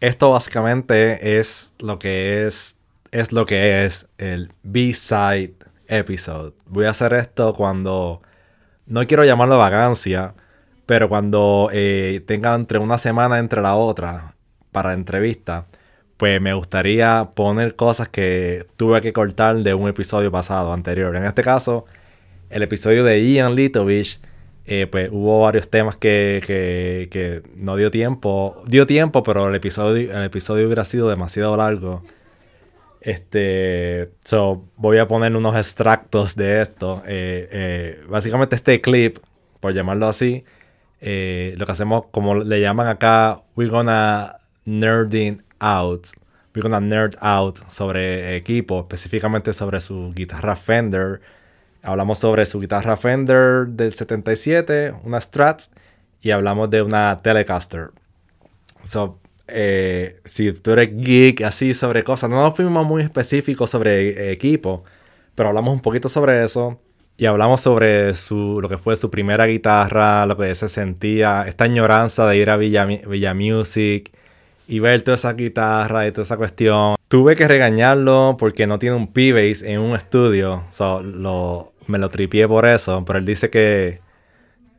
esto básicamente es lo que es, es lo que es el B-side episode. Voy a hacer esto cuando, no quiero llamarlo vacancia, pero cuando eh, tenga entre una semana entre la otra para entrevista, pues me gustaría poner cosas que tuve que cortar de un episodio pasado, anterior. En este caso, el episodio de Ian Litovich, eh, pues hubo varios temas que, que, no dio tiempo. Dio tiempo, pero el episodio, el episodio hubiera sido demasiado largo. Este, so, voy a poner unos extractos de esto. Eh, eh, básicamente este clip, por llamarlo así, lo que hacemos, como le llaman acá, we're gonna nerding out. We're gonna nerd out sobre equipo, específicamente sobre su guitarra Fender. Hablamos sobre su guitarra Fender del 77, una Strat, y hablamos de una Telecaster. So, eh, si tú eres geek así sobre cosas, no nos fuimos muy específicos sobre equipo, pero hablamos un poquito sobre eso. Y hablamos sobre su, lo que fue su primera guitarra, lo que se sentía, esta añoranza de ir a Villa, Villa Music, y ver toda esa guitarra y toda esa cuestión. Tuve que regañarlo porque no tiene un P-Bass en un estudio. So, lo, me lo tripié por eso. Pero él dice que,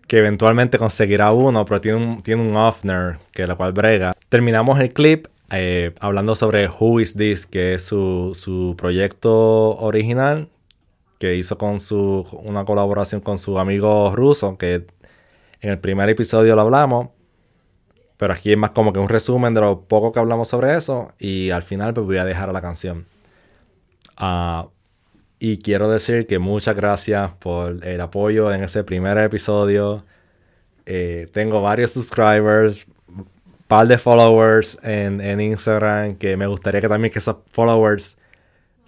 que eventualmente conseguirá uno, pero tiene un, tiene un Offner, que la cual brega. Terminamos el clip eh, hablando sobre Who Is This, que es su, su proyecto original, que hizo con su, una colaboración con su amigo ruso, que en el primer episodio lo hablamos. Pero aquí es más como que un resumen de lo poco que hablamos sobre eso. Y al final pues voy a dejar la canción. Ah, y quiero decir que muchas gracias por el apoyo en ese primer episodio. Eh, tengo varios subscribers, par de followers en, en Instagram. Que me gustaría que también que esos followers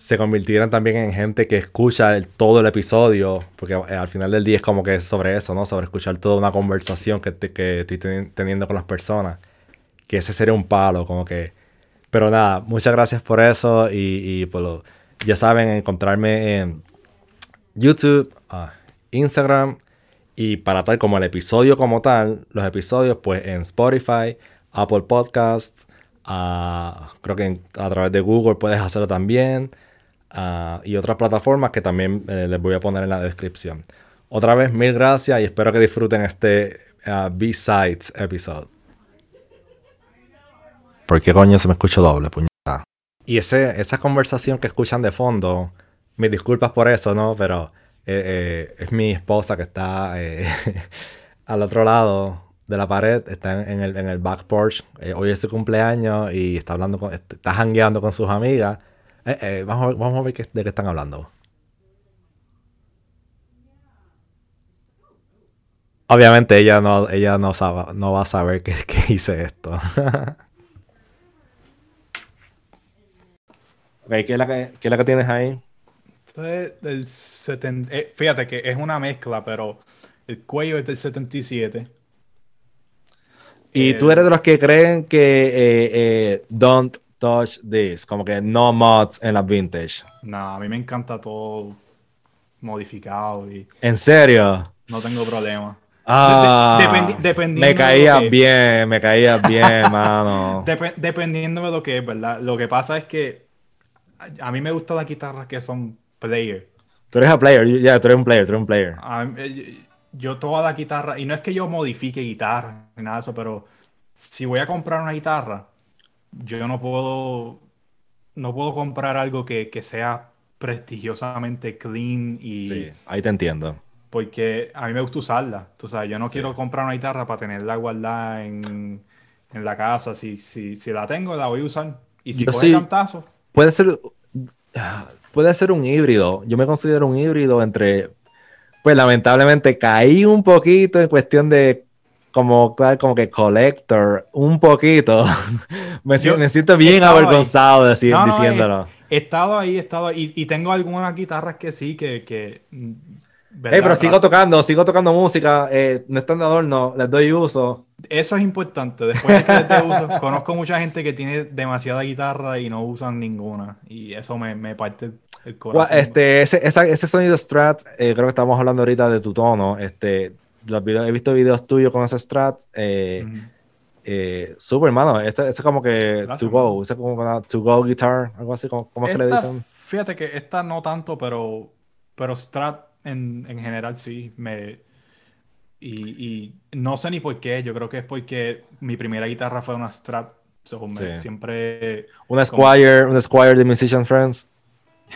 se convirtieran también en gente que escucha todo el episodio, porque eh, al final del día es como que es sobre eso, ¿no? Sobre escuchar toda una conversación que, que estoy teniendo con las personas. Que ese sería un palo, como que... Pero nada, muchas gracias por eso y, y pues ya saben, encontrarme en YouTube, ah, Instagram y para tal como el episodio como tal, los episodios pues en Spotify, Apple Podcasts, ah, creo que a través de Google puedes hacerlo también. Ah, y otras plataformas que también eh, les voy a poner en la descripción. Otra vez, mil gracias y espero que disfruten este uh, B-Sides episode. ¿Por qué coño se me escucha doble, puñeta? Y ese, esa conversación que escuchan de fondo, mis disculpas por eso, ¿no? Pero eh, eh, es mi esposa que está al otro lado de la pared, está en, el, en el back porch. hoy es su cumpleaños y está hablando con, está jangueando con sus amigas. Eh, eh, vamos, vamos, a ver de qué están hablando. Obviamente ella no, ella no, sabe, no va a saber que, hice esto. ¿qué, es la que, ¿qué es la que tienes ahí? Esto es del 70, eh, fíjate que es una mezcla, pero el cuello es del 77. Y tú eres de los que creen que Don't touch this, como que no mods en las vintage. No, a mí me encanta todo modificado y... ¿En serio? No tengo problema. Ah, me caía bien, me caía bien, mano. dependiendo de lo que es, ¿verdad? Lo que pasa es que a mí me gustan las guitarras que son player. Tú eres un player, ya, tú eres un player, tú eres un player. Eh, yo toda la guitarra, y no es que yo modifique guitarra ni nada de eso, pero si voy a comprar una guitarra, yo no puedo, no puedo comprar algo que, sea prestigiosamente clean y... Sí, ahí te entiendo. Porque a mí me gusta usarla. Tú sabes, yo no quiero comprar una guitarra para tenerla guardada en, en la casa. Si, si, si la tengo, la voy a usar. Y si puede cantazo... Puede ser, puede ser un híbrido. Yo me considero un híbrido entre... Pues lamentablemente caí un poquito en cuestión de como, como que collector un poquito. me, siento bien avergonzado de decir, diciéndolo. He, estado ahí, he estado ahí. Y, tengo algunas guitarras que sí, que... que mm, pero sigo tocando, sigo tocando música, eh, no están de adorno, les doy uso. Eso es importante, después de que les doy uso, conozco mucha gente que tiene demasiada guitarra y no usan ninguna, y eso me, me parte el corazón. Este, ese, ese sonido Strat, eh, creo que estamos hablando ahorita de tu tono, este, he visto videos tuyos con ese Strat. Eh, Eh, super, hermano. Este, este es como que Gracias, to go. Este es como una to go guitar, algo así. ¿Cómo, cómo es que le dicen? fíjate que esta no tanto, pero, pero Strat en, en general sí me... Y, y no sé ni por qué, yo creo que es porque mi primera guitarra fue una Strat. so, me- Sí. siempre... Un Squire, un Squire de Musician Friends.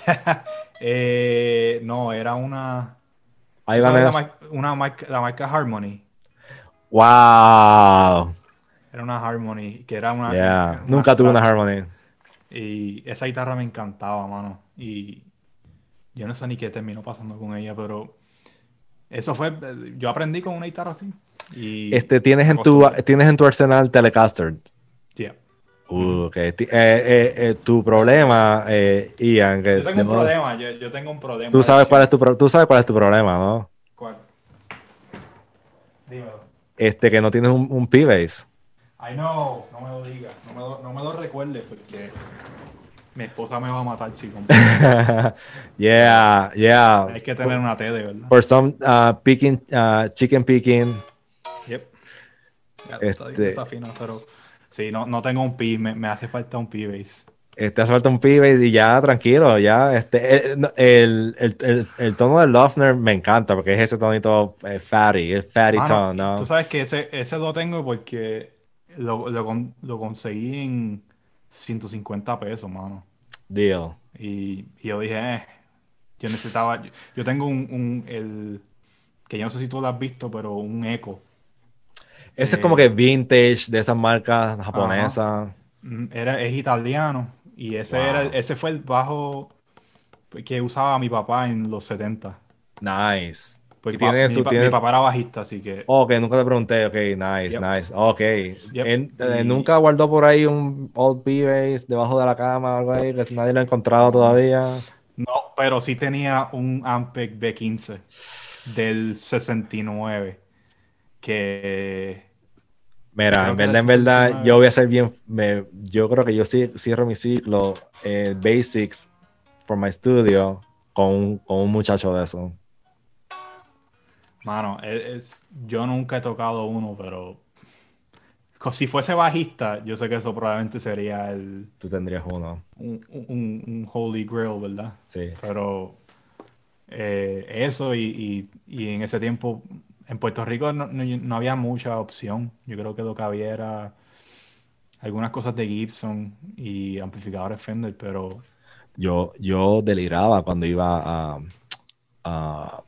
Eh, no, era una... ¿tú sabes la, mar- una marca, la marca Harmony. Wow. Era una Harmony, que era una... Yeah. una Nunca tuve una. Harmony. Y esa guitarra me encantaba, mano. Y yo no sé ni qué terminó pasando con ella, pero eso fue, yo aprendí con una guitarra así. Y Este, tienes en tu, tienes en tu arsenal Telecaster. Uh, eh, eh, eh, tu problema, eh, Ian, que Yo tengo un problema, yo, yo tengo un problema. Tú sabes cuál es tu, pro- tú sabes cuál es tu problema, ¿no? ¿Cuál? Dímelo. Este, que no tienes un, un P-Base. I know, no me lo digas, no me lo, no me lo recuerdes porque mi esposa me va a matar si compro. yeah, yeah. Hay que tener una T de verdad. For some uh, picking, uh, chicken picking. Yep. Ya está bien Este- desafinado, pero sí, no, no tengo un P, me, me hace falta un P-Base. Este hace falta un P-Base y ya, tranquilo, ya. Este, eh, el, el, el, el tono del Lofner me encanta porque es ese tonito eh, fatty, el fatty Mano, tone, ¿no? Tú sabes que ese, ese lo tengo porque lo, lo, lo conseguí en 150 pesos, mano. Deal. Y, y yo dije, eh, yo necesitaba, yo, yo tengo un, un- el, que yo no sé si tú lo has visto, pero un Echo. Ese es Eh, como que vintage de esas marcas japonesas. Mm, Era, es italiano y ese, Wow. era, ese fue el bajo que usaba mi papá en los 70. Nice. Porque Y tiene Pues mi, su- pa- tiene- mi papá era bajista, así que... Ok, nunca te pregunté. Ok, nice, Yep. nice. Ok. Yep. Él, eh, nunca guardó por ahí un old P-Base debajo de la cama o algo ahí, que nadie lo ha encontrado todavía. No, pero sí tenía un Ampeg B15 del 69 que Mira, en verdad, en verdad, 69. yo voy a ser bien. me- yo creo que yo sí, cierro mi ciclo eh, Basics for my studio con un, con un muchacho de eso. Mano, es, es- yo nunca he tocado uno, pero si fuese bajista, yo sé que eso probablemente sería el, Tú tendrías uno. un, un- un holy grail, ¿verdad? Sí. Pero eh, eso y, y- y en ese tiempo en Puerto Rico no, no- no había mucha opción. Yo creo que lo que había era algunas cosas de Gibson y amplificadores Fender, pero Yo, yo deliraba cuando iba a. a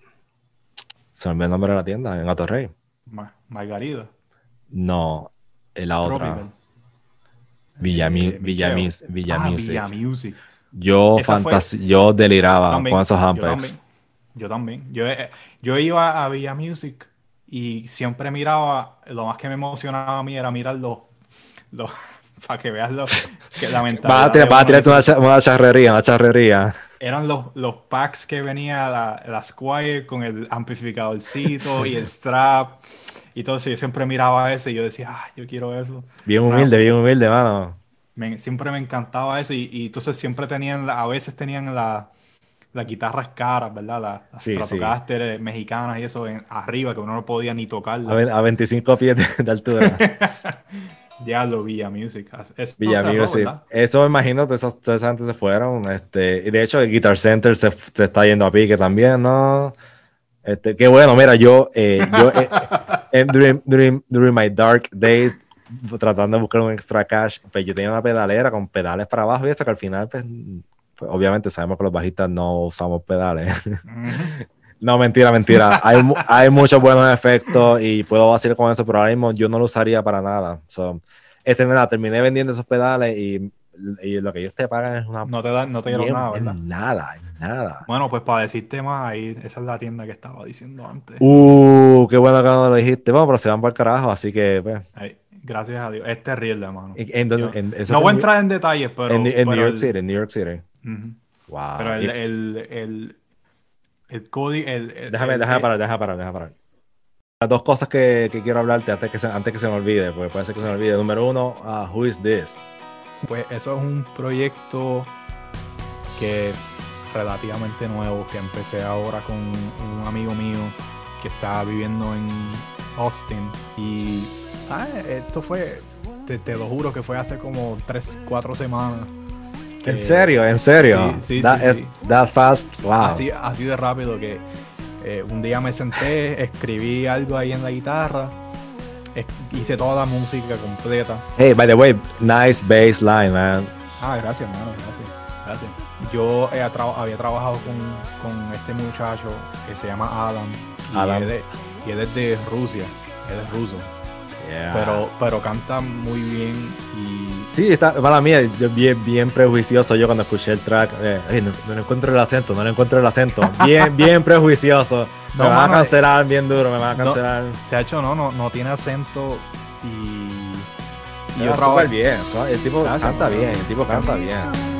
se me olvidó el nombre de la tienda, en Atorrey. Ma- Margarida, No, en la otra. Villa, Eh, Villa, Ah, Music. Yo, fue- fantasi- yo deliraba con esos también. Yo también. Yo, eh, yo iba a Villa Music y siempre miraba, lo más que me emocionaba a mí era mirar los, los para que veas los, que la Vas mentalidad a, tirar, vas a uno tirarte una, una charrería, una charrería. Eran los, los packs que venía la, la Squire con el amplificadorcito y el strap y todo eso. Yo siempre miraba ese y yo decía, ah, yo quiero eso. Bien humilde, bien humilde, mano. Me- siempre me encantaba eso y, y entonces siempre tenían, a veces tenían la- las guitarras caras, ¿verdad? La- Las Sí, sí. Stratocaster eh, mexicanas y eso en- arriba que uno no podía ni tocar. A, a 25 pies de, de altura. Diablo, Villa Music. Eso Villa cerró, Music. ¿verdad? Eso me imagino, toda esa, toda esa gente se fueron. Este, y de hecho, el Guitar Center se, se está yendo a pique también, ¿no? Este, qué bueno, mira, yo, eh, yo eh, eh, during, during, during my dark days, tratando de buscar un extra cash, pues yo tenía una pedalera con pedales para abajo y eso que al final, pues, pues, obviamente sabemos que los bajistas no usamos pedales. No, mentira, mentira. Hay, hay muchos buenos efectos y puedo vacilar con eso, pero ahora mismo yo no lo usaría para nada. So, este, mira, terminé vendiendo esos pedales y, y lo que ellos te pagan es una... No te, da, no te dieron nada, ¿verdad? nada, nada. Bueno, pues para decirte más, ahí, esa es la tienda que estaba diciendo antes. Uh, qué bueno que no lo dijiste. Bueno, pero se van para el carajo, así que... Pues, gracias a Dios. Es terrible, hermano. no voy a en- entrar en detalles, pero. en, en New York el- City, en New York City. Wow. Pero el, el, el, el código. Déjame, déjame parar, déjame parar, déjame parar. Las dos cosas que, que quiero hablarte antes que, se, antes que se me olvide, porque puede ser que se me olvide. Número uno, ah, Who is this? Pues eso es un proyecto que relativamente nuevo, que empecé ahora con un amigo mío que está viviendo en Austin y Ah, esto fue, te, te, lo juro que fue hace como 3, 4 semanas. ¿En serio? ¿En serio? Sí, sí, that, sí, that fast, wow. Así, así de rápido que eh, un día me senté, escribí algo ahí en la guitarra, hice toda la música completa. Hey, by the way, nice bass line, man. Ah, gracias, hermano, gracias. Gracias. Yo había trabajado con, con, este muchacho que se llama Adam. Adam. Y él es de Rusia, él es ruso. Pero, pero canta muy bien y... Sí, está, para mí, yo bien, bien prejuicioso yo cuando escuché el track. Eh, no, no, encuentro el acento, no le encuentro el acento. Bien, bien prejuicioso. Me no, van a cancelar bien duro, me van a cancelar. No, hecho no, no, no tiene acento y... Y trabajo bien, el tipo canta bien, el tipo canta bien.